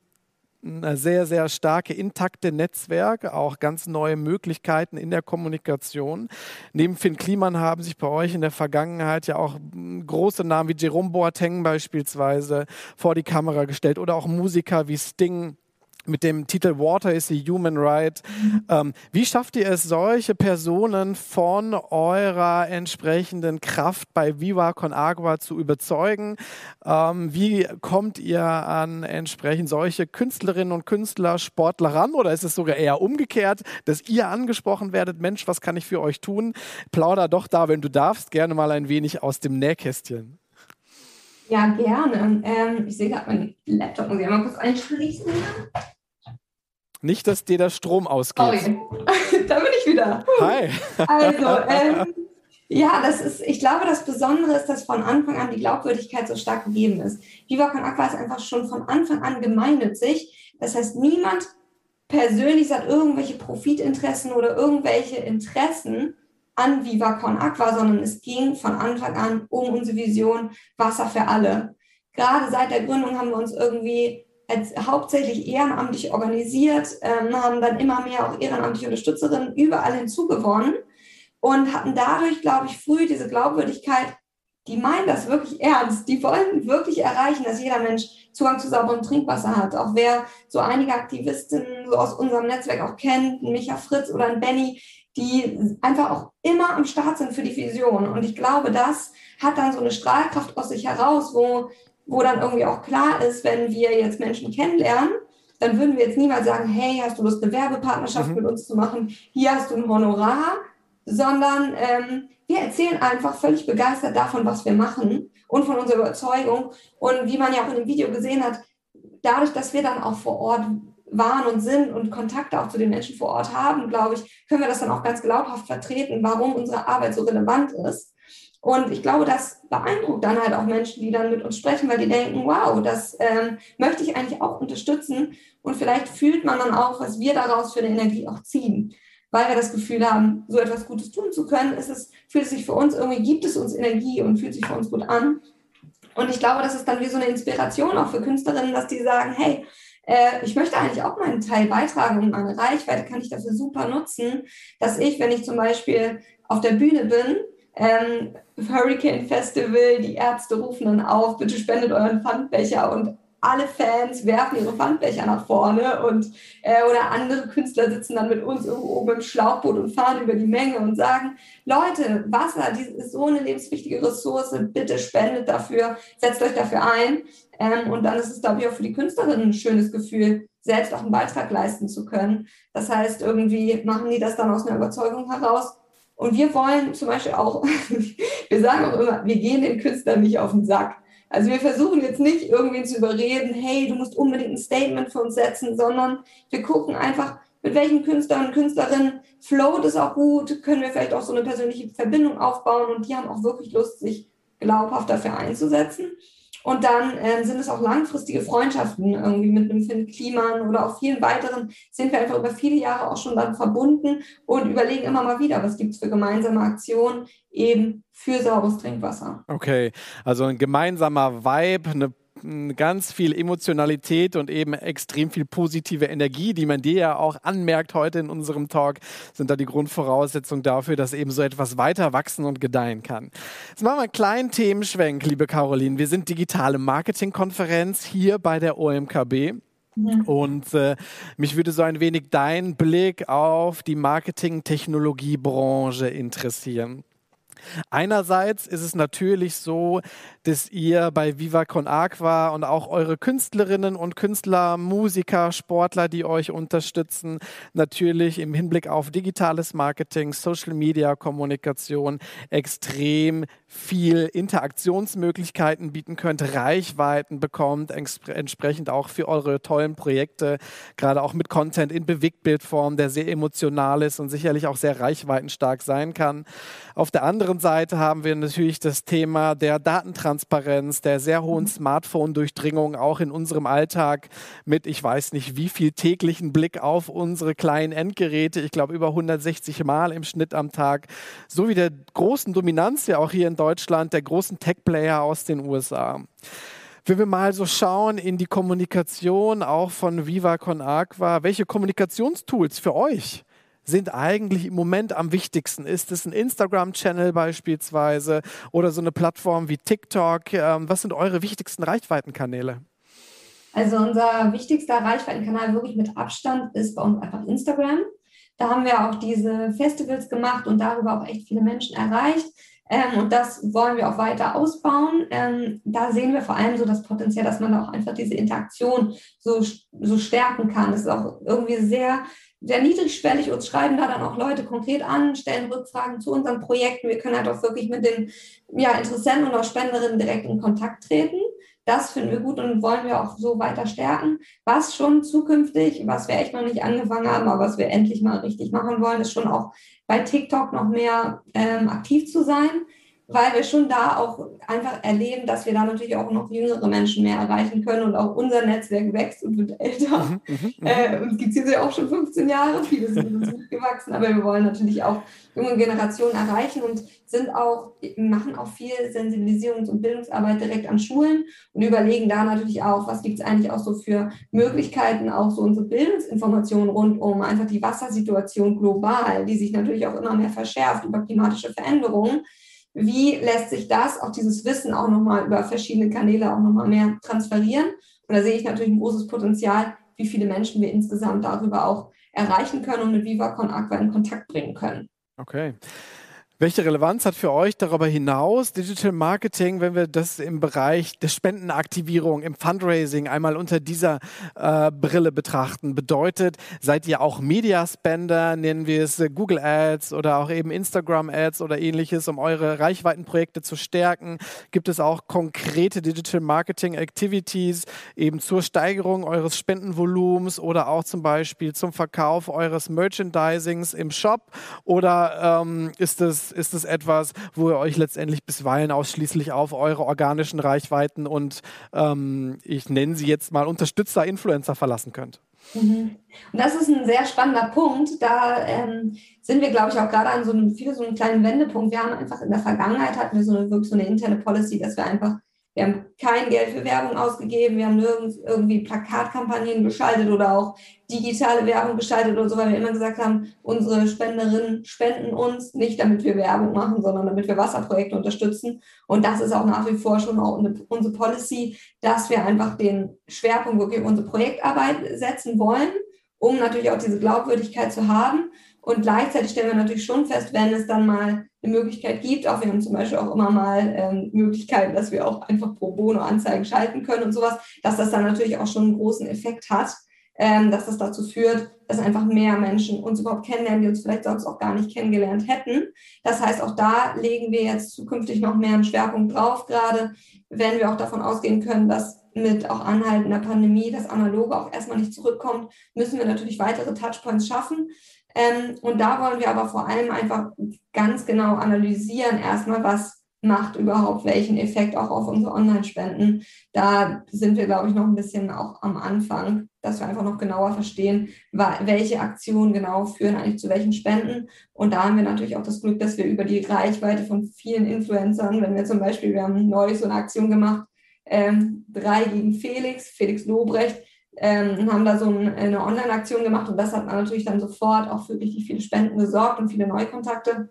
S3: ein sehr, sehr starke, intakte Netzwerk, auch ganz neue Möglichkeiten in der Kommunikation. Neben Finn Kliman haben sich bei euch in der Vergangenheit ja auch große Namen wie Jerome Boateng beispielsweise vor die Kamera gestellt oder auch Musiker wie Sting mit dem Titel Water is a Human Right. Ähm, wie schafft ihr es, solche Personen von eurer entsprechenden Kraft bei Viva Con Agua zu überzeugen? Ähm, wie kommt ihr an entsprechend solche Künstlerinnen und Künstler, Sportler ran? Oder ist es sogar eher umgekehrt, dass ihr angesprochen werdet? Mensch, was kann ich für euch tun? Plauder doch da, wenn du darfst, gerne mal ein wenig aus dem Nähkästchen.
S1: Ja, gerne. Ähm, ich sehe gerade meinen Laptop, muss ich einmal kurz einschließen.
S3: Nicht, dass dir der Strom ausgeht.
S1: Oh, da bin ich wieder.
S3: Hi.
S1: Also, ähm, ja, das ist, ich glaube, das Besondere ist, dass von Anfang an die Glaubwürdigkeit so stark gegeben ist. Viva Con Aqua ist einfach schon von Anfang an gemeinnützig. Das heißt, niemand persönlich hat irgendwelche Profitinteressen oder irgendwelche Interessen an Viva Con Aqua, sondern es ging von Anfang an um unsere Vision Wasser für alle. Gerade seit der Gründung haben wir uns irgendwie als hauptsächlich ehrenamtlich organisiert, ähm, haben dann immer mehr auch ehrenamtliche Unterstützerinnen überall hinzugewonnen und hatten dadurch, glaube ich, früh diese Glaubwürdigkeit, die meinen das wirklich ernst. Die wollen wirklich erreichen, dass jeder Mensch Zugang zu sauberem Trinkwasser hat. Auch wer so einige Aktivistinnen so aus unserem Netzwerk auch kennt, ein Micha Fritz oder ein Benny, die einfach auch immer am Start sind für die Vision. Und ich glaube, das hat dann so eine Strahlkraft aus sich heraus, wo, wo dann irgendwie auch klar ist, wenn wir jetzt Menschen kennenlernen, dann würden wir jetzt niemals sagen, hey, hast du Lust, eine Werbepartnerschaft mhm. mit uns zu machen? Hier hast du ein Honorar, sondern ähm, wir erzählen einfach völlig begeistert davon, was wir machen und von unserer Überzeugung. Und wie man ja auch in dem Video gesehen hat, dadurch, dass wir dann auch vor Ort waren und sind und Kontakte auch zu den Menschen vor Ort haben, glaube ich, können wir das dann auch ganz glaubhaft vertreten, warum unsere Arbeit so relevant ist. Und ich glaube, das beeindruckt dann halt auch Menschen, die dann mit uns sprechen, weil die denken, wow, das ähm, möchte ich eigentlich auch unterstützen. Und vielleicht fühlt man dann auch, was wir daraus für eine Energie auch ziehen. Weil wir das Gefühl haben, so etwas Gutes tun zu können, ist es, fühlt es sich für uns irgendwie, gibt es uns Energie und fühlt sich für uns gut an. Und ich glaube, das ist dann wie so eine Inspiration auch für Künstlerinnen, dass die sagen, hey, äh, ich möchte eigentlich auch meinen Teil beitragen und meine Reichweite kann ich dafür super nutzen, dass ich, wenn ich zum Beispiel auf der Bühne bin, ähm, Hurricane Festival, die Ärzte rufen dann auf, bitte spendet euren Pfandbecher und alle Fans werfen ihre Pfandbecher nach vorne und äh, oder andere Künstler sitzen dann mit uns irgendwo oben im Schlauchboot und fahren über die Menge und sagen, Leute, Wasser, die ist so eine lebenswichtige Ressource, bitte spendet dafür, setzt euch dafür ein. Ähm, und dann ist es, glaube ich, auch für die Künstlerin ein schönes Gefühl, selbst auch einen Beitrag leisten zu können. Das heißt, irgendwie machen die das dann aus einer Überzeugung heraus. Und wir wollen zum Beispiel auch, wir sagen auch immer, wir gehen den Künstlern nicht auf den Sack. Also wir versuchen jetzt nicht irgendwie zu überreden, hey, du musst unbedingt ein Statement für uns setzen, sondern wir gucken einfach, mit welchen Künstlern und Künstlerinnen float es auch gut, können wir vielleicht auch so eine persönliche Verbindung aufbauen und die haben auch wirklich Lust, sich glaubhaft dafür einzusetzen. Und dann äh, sind es auch langfristige Freundschaften irgendwie mit einem Finn Kliman oder auch vielen weiteren sind wir einfach über viele Jahre auch schon dann verbunden und überlegen immer mal wieder, was gibt es für gemeinsame Aktionen eben für sauberes Trinkwasser.
S3: Okay, also ein gemeinsamer Vibe, eine ganz viel Emotionalität und eben extrem viel positive Energie, die man dir ja auch anmerkt heute in unserem Talk, sind da die Grundvoraussetzungen dafür, dass eben so etwas weiter wachsen und gedeihen kann. Jetzt machen wir einen kleinen Themenschwenk, liebe Caroline. Wir sind digitale Marketingkonferenz hier bei der OMKB. Und äh, mich würde so ein wenig dein Blick auf die Marketing-Technologiebranche interessieren. Einerseits ist es natürlich so, dass ihr bei Viva Con Aqua und auch eure Künstlerinnen und Künstler, Musiker, Sportler, die euch unterstützen, natürlich im Hinblick auf digitales Marketing, Social Media Kommunikation extrem viel Interaktionsmöglichkeiten bieten könnt, Reichweiten bekommt, entsprechend auch für eure tollen Projekte, gerade auch mit Content in Bewegtbildform, der sehr emotional ist und sicherlich auch sehr reichweitenstark sein kann. Auf der anderen Seite haben wir natürlich das Thema der Datentransparenz, der sehr hohen Smartphone-Durchdringung auch in unserem Alltag mit, ich weiß nicht, wie viel täglichen Blick auf unsere kleinen Endgeräte, ich glaube über 160 Mal im Schnitt am Tag, sowie der großen Dominanz ja auch hier in Deutschland der großen Tech-Player aus den USA. Wenn wir mal so schauen in die Kommunikation auch von Viva Con Aqua, welche Kommunikationstools für euch sind eigentlich im Moment am wichtigsten? Ist es ein Instagram-Channel beispielsweise oder so eine Plattform wie TikTok? Ähm, was sind eure wichtigsten Reichweitenkanäle?
S1: Also unser wichtigster Reichweitenkanal wirklich mit Abstand ist bei uns einfach Instagram. Da haben wir auch diese Festivals gemacht und darüber auch echt viele Menschen erreicht. Ähm, und das wollen wir auch weiter ausbauen. Ähm, da sehen wir vor allem so das Potenzial, dass man auch einfach diese Interaktion so, so stärken kann. Das ist auch irgendwie sehr, sehr niedrigschwellig. Uns schreiben da dann auch Leute konkret an, stellen Rückfragen zu unseren Projekten. Wir können halt auch wirklich mit den ja, Interessenten und auch Spenderinnen direkt in Kontakt treten. Das finden wir gut und wollen wir auch so weiter stärken. Was schon zukünftig, was wir echt noch nicht angefangen haben, aber was wir endlich mal richtig machen wollen, ist schon auch bei TikTok noch mehr ähm, aktiv zu sein weil wir schon da auch einfach erleben, dass wir da natürlich auch noch jüngere Menschen mehr erreichen können und auch unser Netzwerk wächst und wird älter. Mhm, mhm, mhm. äh, uns gibt es jetzt ja auch schon 15 Jahre, viele sind uns mitgewachsen, aber wir wollen natürlich auch junge Generationen erreichen und sind auch, machen auch viel Sensibilisierungs- und Bildungsarbeit direkt an Schulen und überlegen da natürlich auch, was gibt es eigentlich auch so für Möglichkeiten, auch so unsere Bildungsinformationen rund um einfach die Wassersituation global, die sich natürlich auch immer mehr verschärft über klimatische Veränderungen wie lässt sich das, auch dieses Wissen auch nochmal über verschiedene Kanäle auch nochmal mehr transferieren. Und da sehe ich natürlich ein großes Potenzial, wie viele Menschen wir insgesamt darüber auch erreichen können und mit VivaCon Aqua in Kontakt bringen können.
S3: Okay. Welche Relevanz hat für euch darüber hinaus Digital Marketing, wenn wir das im Bereich der Spendenaktivierung, im Fundraising einmal unter dieser äh, Brille betrachten? Bedeutet, seid ihr auch Mediaspender, nennen wir es äh, Google Ads oder auch eben Instagram Ads oder ähnliches, um eure Reichweitenprojekte zu stärken? Gibt es auch konkrete Digital Marketing Activities eben zur Steigerung eures Spendenvolumens oder auch zum Beispiel zum Verkauf eures Merchandisings im Shop? Oder ähm, ist es ist es etwas, wo ihr euch letztendlich bisweilen ausschließlich auf eure organischen Reichweiten und ähm, ich nenne sie jetzt mal Unterstützer, Influencer verlassen könnt?
S1: Mhm. Und das ist ein sehr spannender Punkt. Da ähm, sind wir, glaube ich, auch gerade an so einem, viele so einem kleinen Wendepunkt. Wir haben einfach in der Vergangenheit hatten wir so eine, wirklich so eine interne Policy, dass wir einfach wir haben kein Geld für Werbung ausgegeben, wir haben nirgends irgendwie Plakatkampagnen geschaltet oder auch digitale Werbung geschaltet oder so, weil wir immer gesagt haben, unsere Spenderinnen spenden uns nicht, damit wir Werbung machen, sondern damit wir Wasserprojekte unterstützen. Und das ist auch nach wie vor schon auch unsere Policy, dass wir einfach den Schwerpunkt wirklich unsere Projektarbeit setzen wollen, um natürlich auch diese Glaubwürdigkeit zu haben. Und gleichzeitig stellen wir natürlich schon fest, wenn es dann mal eine Möglichkeit gibt, auch wir haben zum Beispiel auch immer mal ähm, Möglichkeiten, dass wir auch einfach pro Bono Anzeigen schalten können und sowas, dass das dann natürlich auch schon einen großen Effekt hat, ähm, dass das dazu führt, dass einfach mehr Menschen uns überhaupt kennenlernen, die uns vielleicht sonst auch gar nicht kennengelernt hätten. Das heißt, auch da legen wir jetzt zukünftig noch mehr einen Schwerpunkt drauf, gerade wenn wir auch davon ausgehen können, dass mit auch anhaltender Pandemie das Analoge auch erstmal nicht zurückkommt, müssen wir natürlich weitere Touchpoints schaffen. Ähm, und da wollen wir aber vor allem einfach ganz genau analysieren, erstmal, was macht überhaupt welchen Effekt auch auf unsere Online-Spenden. Da sind wir, glaube ich, noch ein bisschen auch am Anfang, dass wir einfach noch genauer verstehen, welche Aktionen genau führen eigentlich zu welchen Spenden. Und da haben wir natürlich auch das Glück, dass wir über die Reichweite von vielen Influencern, wenn wir zum Beispiel, wir haben neulich so eine Aktion gemacht, ähm, drei gegen Felix, Felix Lobrecht, ähm, haben da so ein, eine Online-Aktion gemacht und das hat natürlich dann sofort auch für richtig viele Spenden gesorgt und viele Neukontakte.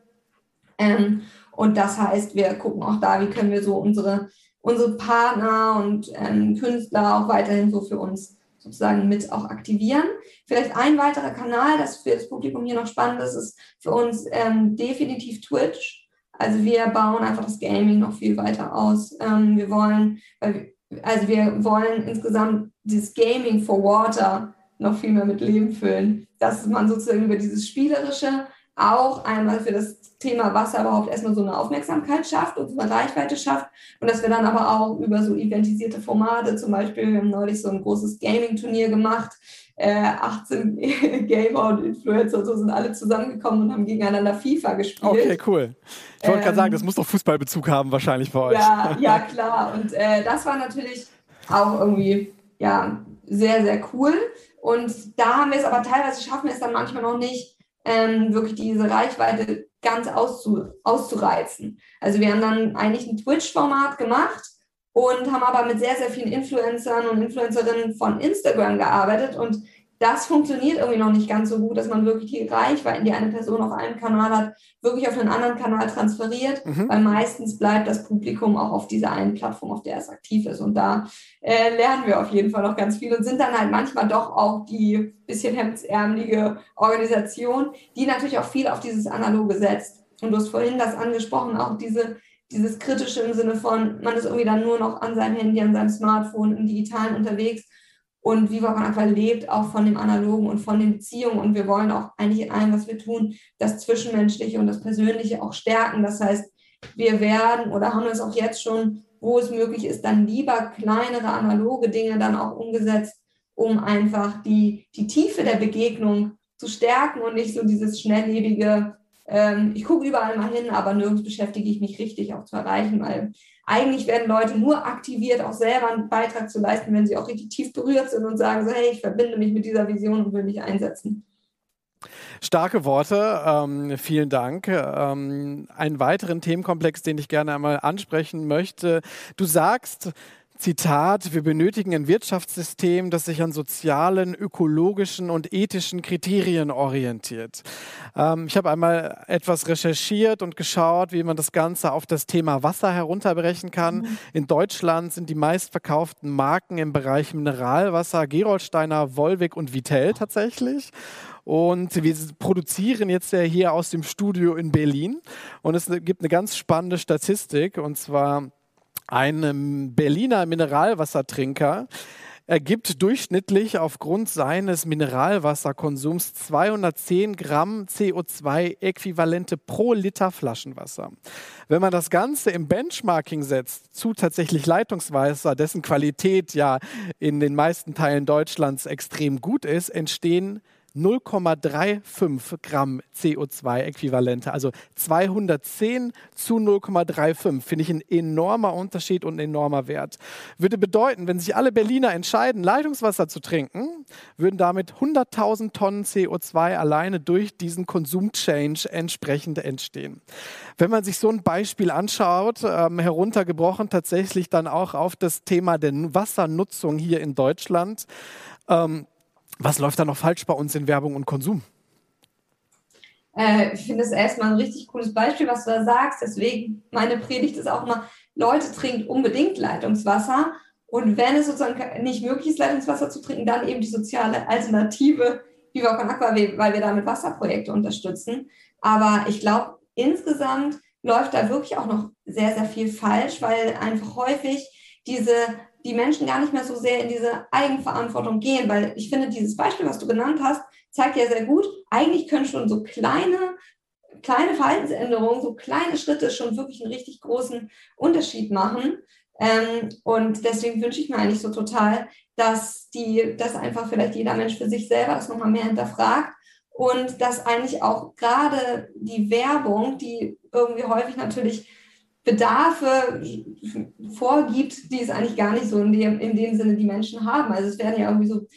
S1: Ähm, und das heißt, wir gucken auch da, wie können wir so unsere, unsere Partner und ähm, Künstler auch weiterhin so für uns sozusagen mit auch aktivieren. Vielleicht ein weiterer Kanal, das für das Publikum hier noch spannend ist, ist für uns ähm, definitiv Twitch. Also wir bauen einfach das Gaming noch viel weiter aus. Ähm, wir wollen, weil also wir wollen insgesamt dieses Gaming for Water noch viel mehr mit Leben füllen. Dass man sozusagen über dieses Spielerische auch einmal für das Thema Wasser überhaupt erstmal so eine Aufmerksamkeit schafft und so eine Reichweite schafft und dass wir dann aber auch über so eventisierte Formate, zum Beispiel, wir haben neulich so ein großes Gaming-Turnier gemacht, äh, 18 Gamer und Influencer und so sind alle zusammengekommen und haben gegeneinander FIFA gespielt.
S3: Okay, cool. Ich wollte ähm, gerade sagen, das muss doch Fußballbezug haben wahrscheinlich bei euch.
S1: Ja, ja klar. Und äh, das war natürlich auch irgendwie ja, sehr, sehr cool. Und da haben wir es aber teilweise schaffen wir es dann manchmal noch nicht, ähm, wirklich diese Reichweite ganz auszu, auszureizen. Also wir haben dann eigentlich ein Twitch-Format gemacht und haben aber mit sehr, sehr vielen Influencern und Influencerinnen von Instagram gearbeitet und das funktioniert irgendwie noch nicht ganz so gut, dass man wirklich die Reichweiten, die eine Person auf einem Kanal hat, wirklich auf einen anderen Kanal transferiert, mhm. weil meistens bleibt das Publikum auch auf dieser einen Plattform, auf der es aktiv ist. Und da äh, lernen wir auf jeden Fall noch ganz viel und sind dann halt manchmal doch auch die bisschen hemdsärmelige Organisation, die natürlich auch viel auf dieses Analoge setzt. Und du hast vorhin das angesprochen, auch diese dieses kritische im Sinne von, man ist irgendwie dann nur noch an seinem Handy, an seinem Smartphone, im Digitalen unterwegs und Viva Con Aqua lebt auch von dem Analogen und von den Beziehungen. Und wir wollen auch eigentlich in allem, was wir tun, das Zwischenmenschliche und das Persönliche auch stärken. Das heißt, wir werden oder haben es auch jetzt schon, wo es möglich ist, dann lieber kleinere analoge Dinge dann auch umgesetzt, um einfach die, die Tiefe der Begegnung zu stärken und nicht so dieses schnelllebige, ähm, ich gucke überall mal hin, aber nirgends beschäftige ich mich richtig auch zu erreichen, weil eigentlich werden Leute nur aktiviert, auch selber einen Beitrag zu leisten, wenn sie auch richtig tief berührt sind und sagen so, hey, ich verbinde mich mit dieser Vision und will mich einsetzen.
S3: Starke Worte, ähm, vielen Dank. Ähm, einen weiteren Themenkomplex, den ich gerne einmal ansprechen möchte. Du sagst, Zitat, wir benötigen ein Wirtschaftssystem, das sich an sozialen, ökologischen und ethischen Kriterien orientiert. Ähm, ich habe einmal etwas recherchiert und geschaut, wie man das Ganze auf das Thema Wasser herunterbrechen kann. Mhm. In Deutschland sind die meistverkauften Marken im Bereich Mineralwasser Gerolsteiner, Wolwig und Vitell tatsächlich. Und wir produzieren jetzt ja hier aus dem Studio in Berlin. Und es gibt eine ganz spannende Statistik. Und zwar ein Berliner Mineralwassertrinker ergibt durchschnittlich aufgrund seines Mineralwasserkonsums 210 Gramm CO2-Äquivalente pro Liter Flaschenwasser. Wenn man das Ganze im Benchmarking setzt zu tatsächlich Leitungswasser, dessen Qualität ja in den meisten Teilen Deutschlands extrem gut ist, entstehen 0,35 Gramm CO2-Äquivalente, also 210 zu 0,35, finde ich ein enormer Unterschied und ein enormer Wert. Würde bedeuten, wenn sich alle Berliner entscheiden, Leitungswasser zu trinken, würden damit 100.000 Tonnen CO2 alleine durch diesen Konsumchange entsprechend entstehen. Wenn man sich so ein Beispiel anschaut, ähm, heruntergebrochen tatsächlich dann auch auf das Thema der Wassernutzung hier in Deutschland, ähm, was läuft da noch falsch bei uns in Werbung und Konsum?
S1: Äh, ich finde es erstmal ein richtig cooles Beispiel, was du da sagst. Deswegen, meine Predigt ist auch immer, Leute trinken unbedingt Leitungswasser. Und wenn es sozusagen nicht möglich ist, Leitungswasser zu trinken, dann eben die soziale Alternative Viva Con Aqua, weil wir damit Wasserprojekte unterstützen. Aber ich glaube, insgesamt läuft da wirklich auch noch sehr, sehr viel falsch, weil einfach häufig diese die Menschen gar nicht mehr so sehr in diese Eigenverantwortung gehen, weil ich finde, dieses Beispiel, was du genannt hast, zeigt ja sehr gut, eigentlich können schon so kleine, kleine Verhaltensänderungen, so kleine Schritte schon wirklich einen richtig großen Unterschied machen. Ähm, und deswegen wünsche ich mir eigentlich so total, dass die, dass einfach vielleicht jeder Mensch für sich selber das nochmal mehr hinterfragt und dass eigentlich auch gerade die Werbung, die irgendwie häufig natürlich Bedarfe vorgibt, die es eigentlich gar nicht so in dem, in dem Sinne die Menschen haben. Also es werden ja irgendwie so,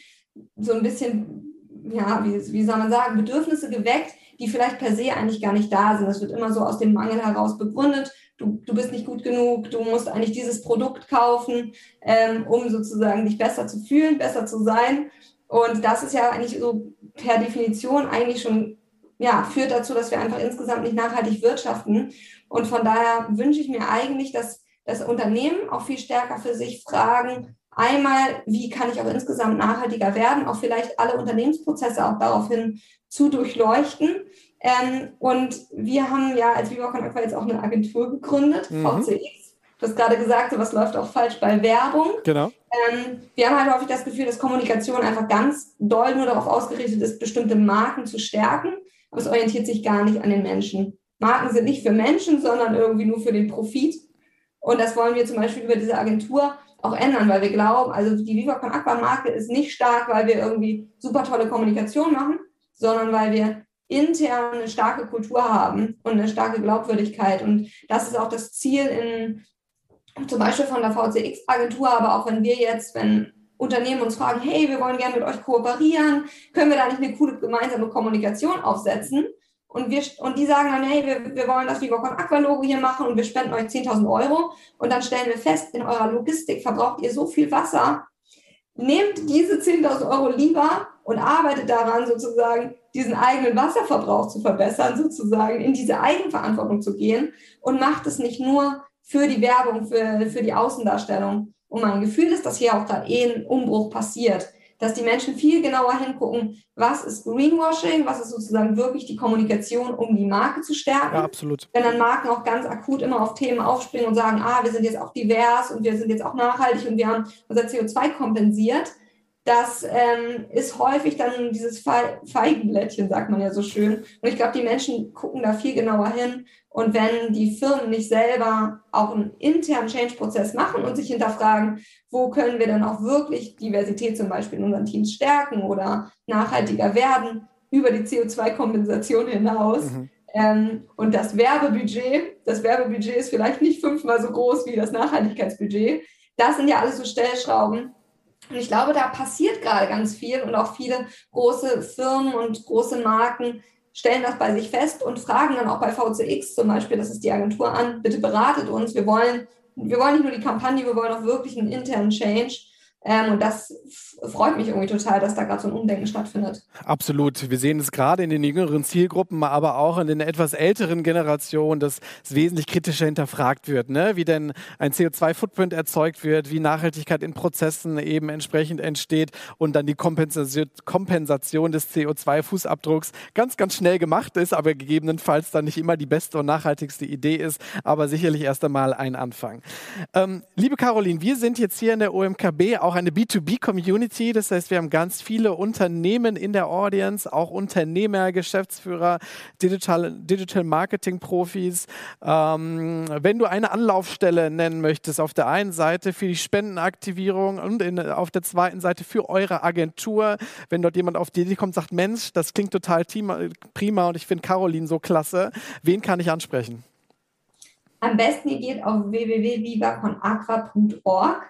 S1: so ein bisschen, ja, wie, wie soll man sagen, Bedürfnisse geweckt, die vielleicht per se eigentlich gar nicht da sind. Das wird immer so aus dem Mangel heraus begründet. Du, du bist nicht gut genug, du musst eigentlich dieses Produkt kaufen, ähm, um sozusagen dich besser zu fühlen, besser zu sein. Und das ist ja eigentlich so per Definition eigentlich schon, ja, führt dazu, dass wir einfach insgesamt nicht nachhaltig wirtschaften. Und von daher wünsche ich mir eigentlich, dass das Unternehmen auch viel stärker für sich fragen, einmal, wie kann ich auch insgesamt nachhaltiger werden, auch vielleicht alle Unternehmensprozesse auch daraufhin zu durchleuchten. Ähm, und wir haben ja als Viva Aqua jetzt auch eine Agentur gegründet, mhm. VCX. Du hast gerade gesagt, was läuft auch falsch bei Werbung.
S3: Genau.
S1: Ähm, wir haben halt häufig das Gefühl, dass Kommunikation einfach ganz doll nur darauf ausgerichtet ist, bestimmte Marken zu stärken, aber es orientiert sich gar nicht an den Menschen. Marken sind nicht für Menschen, sondern irgendwie nur für den Profit. Und das wollen wir zum Beispiel über diese Agentur auch ändern, weil wir glauben, also die Viva Con Aqua Marke ist nicht stark, weil wir irgendwie super tolle Kommunikation machen, sondern weil wir intern eine starke Kultur haben und eine starke Glaubwürdigkeit. Und das ist auch das Ziel in, zum Beispiel von der VCX-Agentur, aber auch wenn wir jetzt, wenn Unternehmen uns fragen, hey, wir wollen gerne mit euch kooperieren, können wir da nicht eine coole gemeinsame Kommunikation aufsetzen? Und, wir, und die sagen dann, hey, wir, wir wollen das Vivocon Aqua Logo hier machen und wir spenden euch 10.000 Euro. Und dann stellen wir fest, in eurer Logistik verbraucht ihr so viel Wasser. Nehmt diese 10.000 Euro lieber und arbeitet daran, sozusagen diesen eigenen Wasserverbrauch zu verbessern, sozusagen in diese Eigenverantwortung zu gehen und macht es nicht nur für die Werbung, für, für die Außendarstellung. Und mein Gefühl ist, dass hier auch gerade eh ein Umbruch passiert dass die Menschen viel genauer hingucken, was ist Greenwashing, was ist sozusagen wirklich die Kommunikation, um die Marke zu stärken.
S3: Ja, absolut.
S1: Wenn dann Marken auch ganz akut immer auf Themen aufspringen und sagen, ah, wir sind jetzt auch divers und wir sind jetzt auch nachhaltig und wir haben unser CO2 kompensiert, das ähm, ist häufig dann dieses Feigenblättchen, sagt man ja so schön. Und ich glaube, die Menschen gucken da viel genauer hin. Und wenn die Firmen nicht selber auch einen internen Change-Prozess machen und sich hinterfragen, wo können wir dann auch wirklich Diversität zum Beispiel in unseren Teams stärken oder nachhaltiger werden über die CO2-Kompensation hinaus. Mhm. Ähm, und das Werbebudget, das Werbebudget ist vielleicht nicht fünfmal so groß wie das Nachhaltigkeitsbudget. Das sind ja alles so Stellschrauben, und ich glaube, da passiert gerade ganz viel und auch viele große Firmen und große Marken stellen das bei sich fest und fragen dann auch bei VCX zum Beispiel, das ist die Agentur an, bitte beratet uns, wir wollen wir wollen nicht nur die Kampagne, wir wollen auch wirklich einen internen Change. Ähm, und das freut mich irgendwie total, dass da gerade so ein Umdenken stattfindet.
S3: Absolut. Wir sehen es gerade in den jüngeren Zielgruppen, aber auch in den etwas älteren Generationen, dass es wesentlich kritischer hinterfragt wird, ne? wie denn ein CO2-Footprint erzeugt wird, wie Nachhaltigkeit in Prozessen eben entsprechend entsteht und dann die Kompensation des CO2-Fußabdrucks ganz, ganz schnell gemacht ist, aber gegebenenfalls dann nicht immer die beste und nachhaltigste Idee ist, aber sicherlich erst einmal ein Anfang. Ähm, liebe Caroline, wir sind jetzt hier in der OMKB auch eine B2B-Community. Das heißt, wir haben ganz viele Unternehmen in der Audience, auch Unternehmer, Geschäftsführer, Digital, Digital Marketing-Profis. Ähm, wenn du eine Anlaufstelle nennen möchtest, auf der einen Seite für die Spendenaktivierung und in, auf der zweiten Seite für eure Agentur, wenn dort jemand auf die Idee kommt, sagt, Mensch, das klingt total prima und ich finde Caroline so klasse, wen kann ich ansprechen?
S1: Am besten ihr geht auf www.vivaconaqua.org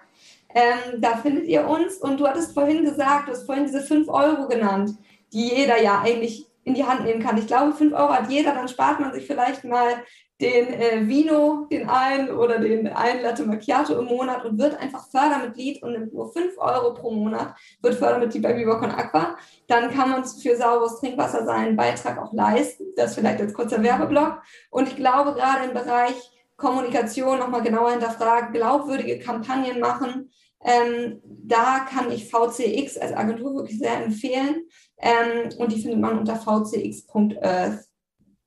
S1: ähm, da findet ihr uns. Und du hattest vorhin gesagt, du hast vorhin diese 5 Euro genannt, die jeder ja eigentlich in die Hand nehmen kann. Ich glaube, 5 Euro hat jeder, dann spart man sich vielleicht mal den äh, Vino, den einen oder den einen Latte Macchiato im Monat und wird einfach Fördermitglied und nimmt nur 5 Euro pro Monat, wird Fördermitglied bei Viva Aqua. Dann kann man für sauberes Trinkwasser seinen Beitrag auch leisten. Das vielleicht als kurzer Werbeblock. Und ich glaube, gerade im Bereich Kommunikation nochmal genauer hinterfragen, glaubwürdige Kampagnen machen, ähm, da kann ich VCX als Agentur wirklich sehr empfehlen. Ähm, und die findet man unter vcx.earth.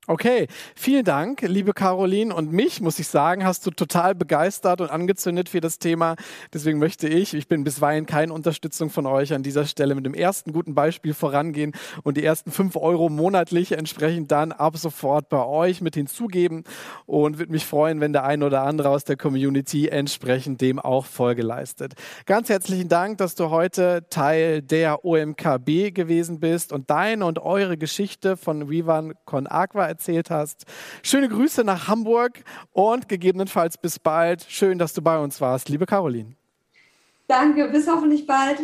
S3: Okay, vielen Dank, liebe Caroline. Und mich, muss ich sagen, hast du total begeistert und angezündet für das Thema. Deswegen möchte ich, ich bin bisweilen keine Unterstützung von euch an dieser Stelle, mit dem ersten guten Beispiel vorangehen und die ersten fünf Euro monatlich entsprechend dann ab sofort bei euch mit hinzugeben. Und würde mich freuen, wenn der ein oder andere aus der Community entsprechend dem auch Folge leistet. Ganz herzlichen Dank, dass du heute Teil der OMKB gewesen bist und deine und eure Geschichte von Vivan Con Aqua erzählt hast. Schöne Grüße nach Hamburg und gegebenenfalls bis bald. Schön, dass du bei uns warst, liebe Caroline.
S1: Danke, bis hoffentlich bald.